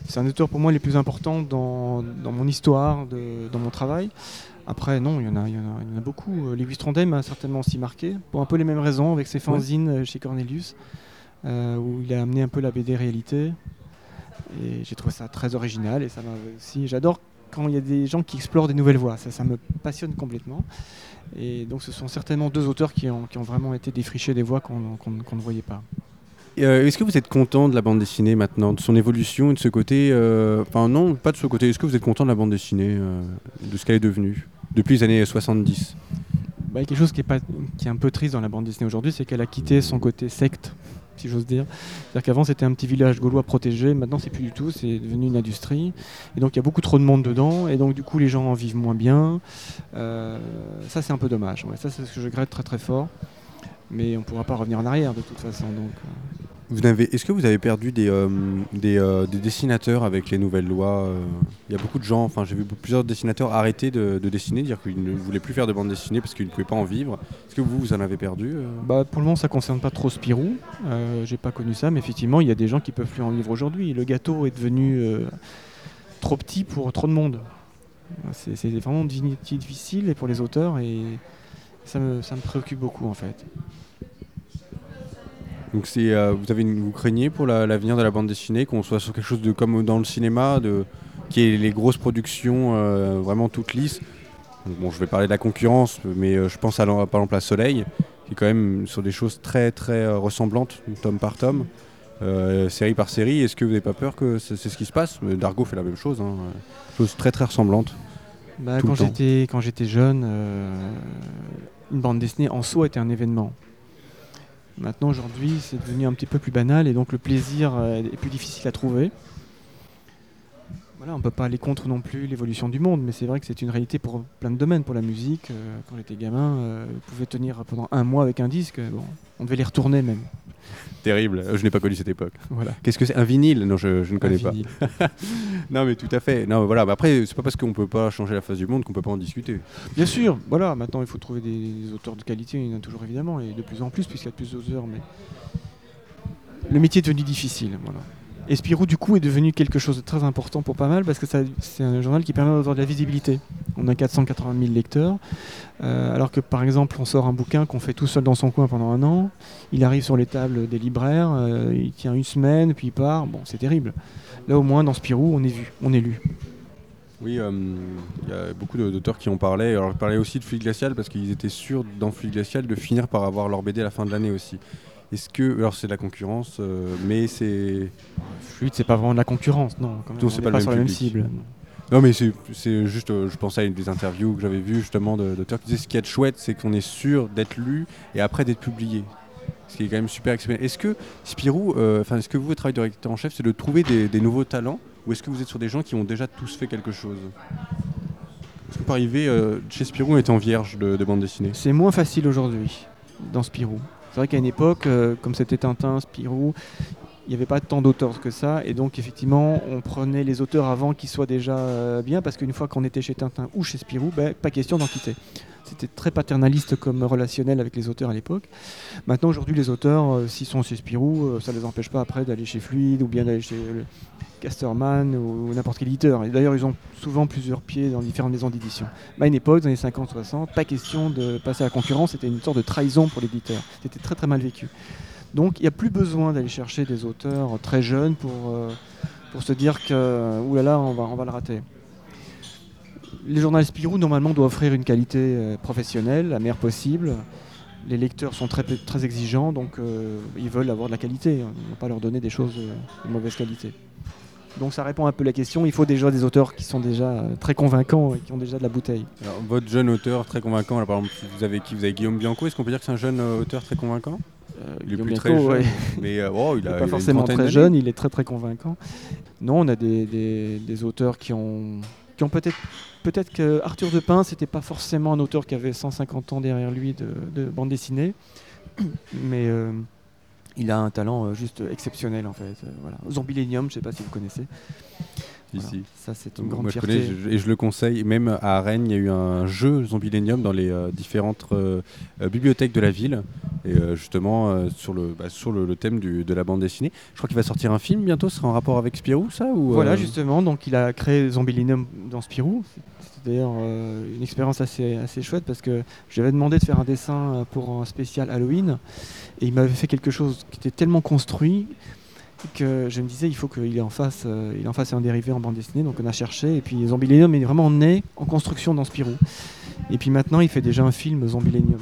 C'est un auteur pour moi les plus importants dans, dans mon histoire, de- dans mon travail. Après, non, il y en a, il y en a, il y en a beaucoup. Euh, Lévis Trondheim m'a certainement aussi marqué, pour un peu les mêmes raisons, avec ses fanzines euh, chez Cornelius, euh, où il a amené un peu la BD réalité. Et j'ai trouvé ça très original et ça m'a aussi. J'adore quand il y a des gens qui explorent des nouvelles voies, ça, ça me passionne complètement. Et donc, ce sont certainement deux auteurs qui ont, qui ont vraiment été défrichés des voies qu'on qu'on ne voyait pas. Euh, Est-ce que vous êtes content de la bande dessinée maintenant, de son évolution et de ce côté euh, Enfin, non, pas de ce côté. Est-ce que vous êtes content de la bande dessinée, euh, de ce qu'elle est devenue depuis les années 70 Bah, il y a quelque chose qui est, pas, qui est un peu triste dans la bande dessinée aujourd'hui, c'est qu'elle a quitté son côté secte, si j'ose dire. C'est-à-dire qu'avant c'était un petit village gaulois protégé, maintenant c'est plus du tout, c'est devenu une industrie. Et donc il y a beaucoup trop de monde dedans, et donc du coup les gens en vivent moins bien. Euh, ça c'est un peu dommage, ça c'est ce que je regrette très très fort. Mais on ne pourra pas revenir en arrière de toute façon. Donc, euh, Vous avez, Est-ce que vous avez perdu des, euh, euh, des dessinateurs avec les nouvelles lois euh? Il y a beaucoup de gens, enfin j'ai vu plusieurs dessinateurs arrêter de, de dessiner, dire qu'ils ne voulaient plus faire de bande dessinée parce qu'ils ne pouvaient pas en vivre. Est-ce que vous, vous en avez perdu Bah, pour le moment, ça concerne pas trop Spirou. J'ai pas connu ça, mais effectivement, il y a des gens qui peuvent plus en vivre aujourd'hui. Le gâteau est devenu trop petit pour trop de monde. C'est vraiment difficile pour les auteurs et ça me préoccupe beaucoup en fait. Donc c'est, euh, vous, avez une- vous craignez pour la- l'avenir de la bande dessinée, qu'on soit sur quelque chose de comme dans le cinéma, de, qui est les grosses productions euh, vraiment toutes lisses? Donc, bon, je vais parler de la concurrence, mais euh, je pense à, par exemple à Soleil, qui est quand même sur des choses très très ressemblantes, tome par tome, série par série. Est-ce que vous n'avez pas peur que c'est c'est ce qui se passe? Mais Dargo fait la même chose, hein, choses très très ressemblantes. Bah, quand j'étais quand j'étais jeune, une bande dessinée en soi était un événement. Maintenant aujourd'hui, c'est devenu un petit peu plus banal et donc le plaisir euh, est plus difficile à trouver. Voilà, on peut pas aller contre non plus l'évolution du monde, mais c'est vrai que c'est une réalité pour plein de domaines. Pour la musique, euh, quand j'étais gamin, euh, on pouvait tenir pendant un mois avec un disque. Bon, on devait les retourner même. Terrible, je n'ai pas connu cette époque. Voilà. Qu'est-ce que c'est Un vinyle? Non, je, je ne connais Un pas. Non, mais tout à fait. Non, voilà. après, c'est pas parce qu'on peut pas changer la face du monde qu'on peut pas en discuter. Bien sûr, voilà, maintenant il faut trouver des, auteurs de qualité, il y en a toujours évidemment, et de plus en plus, puisqu'il y a plus d'auteurs, mais le métier est devenu difficile. Voilà. Et Spirou, du coup, est devenu quelque chose de très important pour pas mal parce que c'est un journal qui permet d'avoir de la visibilité. On a 480 000 lecteurs, euh, alors que par exemple, on sort un bouquin qu'on fait tout seul dans son coin pendant un an, il arrive sur les tables des libraires, euh, il tient une semaine, puis il part. Bon, c'est terrible. Là, au moins, dans Spirou, on est vu, on est lu. Oui, euh, il y a beaucoup d'auteurs qui en parlaient. Alors, ils parlaient aussi de Fluide Glacial parce qu'ils étaient sûrs dans Fluide Glacial de finir par avoir leur BD à la fin de l'année aussi. Est-ce que. Alors, c'est de la concurrence, euh, mais c'est. Fluide, c'est pas vraiment de la concurrence, non. Quand même, Non, on c'est est pas le sur même la même cible. Non, mais c'est juste. euh, je pensais à une des interviews que j'avais vues justement de- d'auteurs qui disaient ce qui est chouette, c'est qu'on est sûr d'être lu et après d'être publié. Ce qui est quand même super exceptionnel. Est-ce que Spirou, euh, enfin, est-ce que vous, votre travail de rédacteur en chef, c'est de trouver des, des nouveaux talents ou est-ce que vous êtes sur des gens qui ont déjà tous fait quelque chose? Est-ce que vous arriver euh, chez Spirou, en vierge de, de bande dessinée? C'est moins facile aujourd'hui dans Spirou. C'est vrai qu'à une époque, euh, comme c'était Tintin, Spirou, il n'y avait pas tant d'auteurs que ça. Et donc, effectivement, on prenait les auteurs avant qu'ils soient déjà euh, bien, parce qu'une fois qu'on était chez Tintin ou chez Spirou, ben, pas question d'en quitter. C'était très paternaliste comme relationnel avec les auteurs à l'époque. Maintenant, aujourd'hui, les auteurs, euh, s'ils sont chez Spirou, ça ne les empêche pas après d'aller chez Fluide ou bien d'aller chez Casterman ou n'importe quel éditeur. Et d'ailleurs, ils ont souvent plusieurs pieds dans différentes maisons d'édition. Mais à une époque, dans les 50-60, pas question de passer à la concurrence, c'était une sorte de trahison pour l'éditeur. C'était très très mal vécu. Donc il n'y a plus besoin d'aller chercher des auteurs très jeunes pour, euh, pour se dire que oulala, on va, on va le rater. Les journaux Spirou, normalement, doivent offrir une qualité euh, professionnelle, la meilleure possible. Les lecteurs sont très, très exigeants, donc euh, ils veulent avoir de la qualité. On ne va pas leur donner des choses de mauvaise qualité. Donc ça répond un peu à la question. Il faut déjà des auteurs qui sont déjà euh, très convaincants et qui ont déjà de la bouteille. Alors, votre jeune auteur très convaincant, par exemple, vous avez qui? Vous avez Guillaume Bianco. Est-ce qu'on peut dire que c'est un jeune euh, auteur très convaincant? Euh, Il est Guillaume plus Bianco, très jeune, ouais. mais oh, il Il a, pas forcément très jeune, il est très très convaincant. Non, on a des, des- des auteurs qui ont, qui ont peut-être peut-être que Arthur de Pin, c'était pas forcément un auteur qui avait 150 ans derrière lui de, de bande dessinée, mais il a un talent euh, juste exceptionnel en fait. Euh, voilà. Zombilenium, je sais pas si vous connaissez. Voilà. Ici. Ça c'est une grande je fierté. connais je- et je le conseille. Même à Rennes, il y a eu un jeu Zombilenium dans les euh, différentes euh, euh, bibliothèques de la ville. Et euh, justement, euh, sur, le, bah, sur le, le thème du- de la bande dessinée. Je crois qu'il va sortir un film bientôt. Ce sera en rapport avec Spirou, ça ou, Voilà, euh, justement, donc il a créé Zombilinum dans Spirou. C'était d'ailleurs euh, une expérience assez, assez chouette parce que j'avais demandé de faire un dessin euh, pour un spécial Halloween et il m'avait fait quelque chose qui était tellement construit que je me disais il faut qu'il en fasse, euh, il en fasse un dérivé en bande dessinée. Donc on a cherché et puis Zombilinum est vraiment né en construction dans Spirou. Et puis maintenant il fait déjà un film Zombilinum.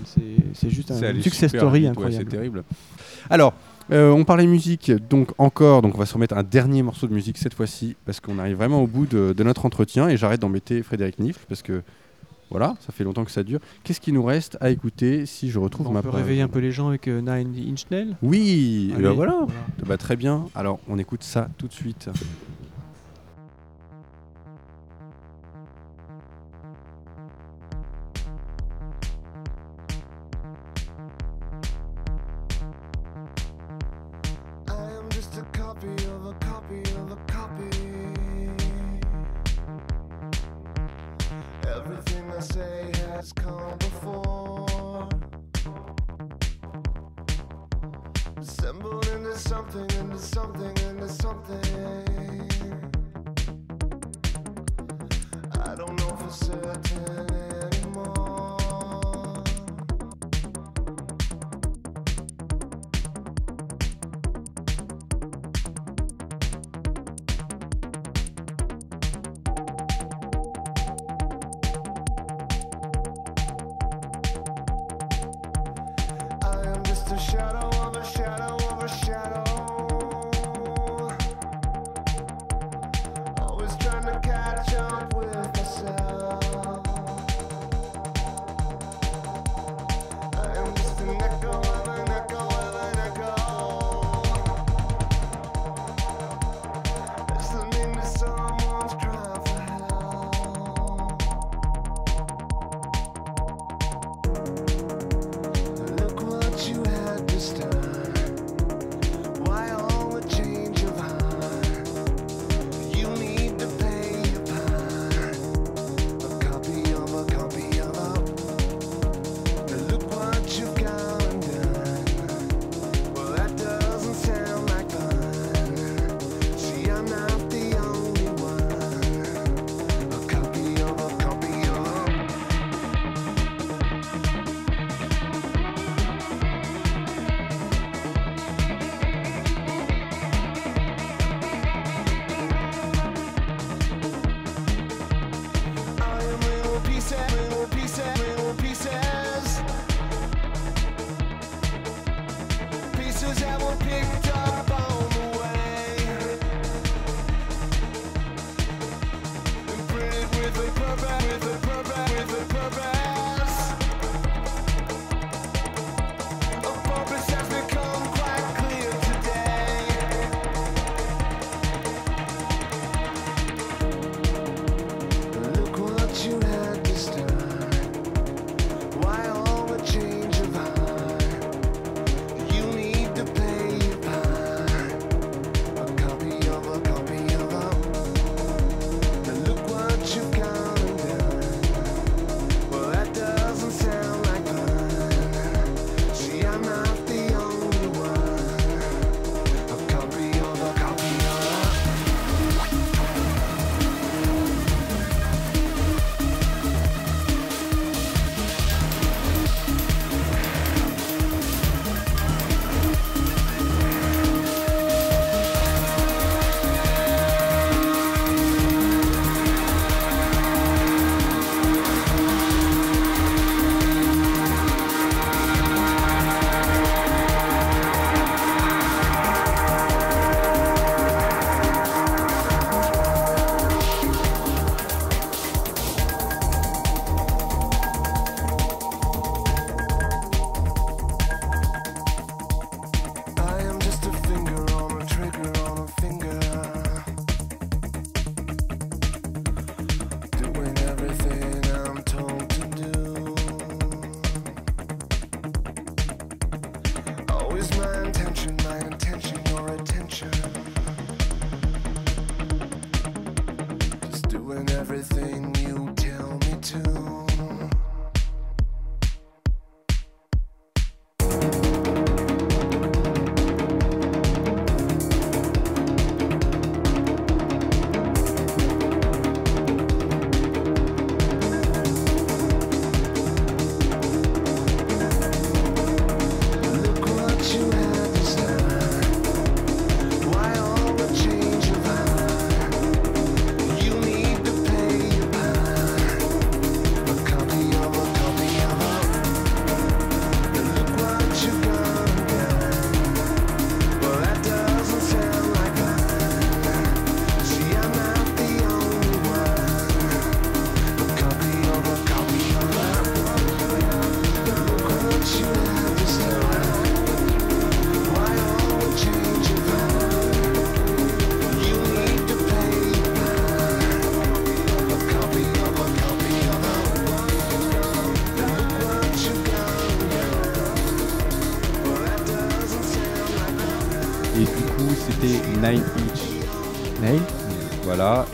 C'est juste un success story vite, ouais, incroyable. c'est terrible. Alors, euh, on parlait musique, donc encore, donc on va se remettre un dernier morceau de musique cette fois-ci, parce qu'on arrive vraiment au bout de, de notre entretien, et j'arrête d'embêter Frédéric Nifle, parce que voilà, ça fait longtemps que ça dure. Qu'est-ce qui nous reste à écouter si je retrouve on ma peut page réveiller un peu les gens avec euh, Nine Inch Nails? Oui, et Allez, ben voilà. Bah, très bien. Alors, on écoute ça tout de suite. Say has come before. Assembled into something, into something, into something. I don't know for certain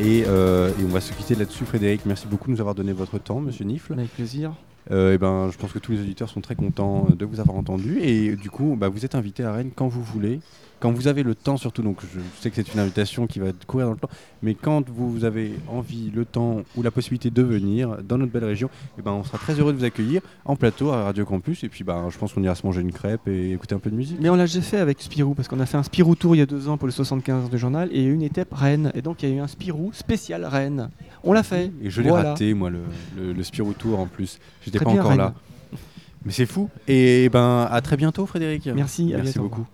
et, euh, et on va se quitter là-dessus. Frédéric, merci beaucoup de nous avoir donné votre temps, monsieur Nifle. Avec plaisir. Euh, et ben, je pense que tous les auditeurs sont très contents euh, de vous avoir entendu. Et du coup, bah, vous êtes invité à Rennes quand vous voulez, quand vous avez le temps surtout. Donc, je sais que c'est une invitation qui va courir dans le temps, mais quand vous avez envie, le temps ou la possibilité de venir dans notre belle région, et ben, on sera très heureux de vous accueillir en plateau à Radio Campus. Et puis, ben, je pense qu'on ira se manger une crêpe et écouter un peu de musique. Mais on l'a déjà fait avec Spirou, parce qu'on a fait un Spirou Tour il y a deux ans pour le 75 de journal, et une étape Rennes. Et donc il y a eu un Spirou spécial Rennes. On l'a fait. Et je l'ai Voilà. raté, moi, le, le, le Spirou Tour en plus. J'étais Pas bien, encore Rennes. là. Mais c'est fou. Et ben, à très bientôt, Frédéric. Merci, Merci beaucoup.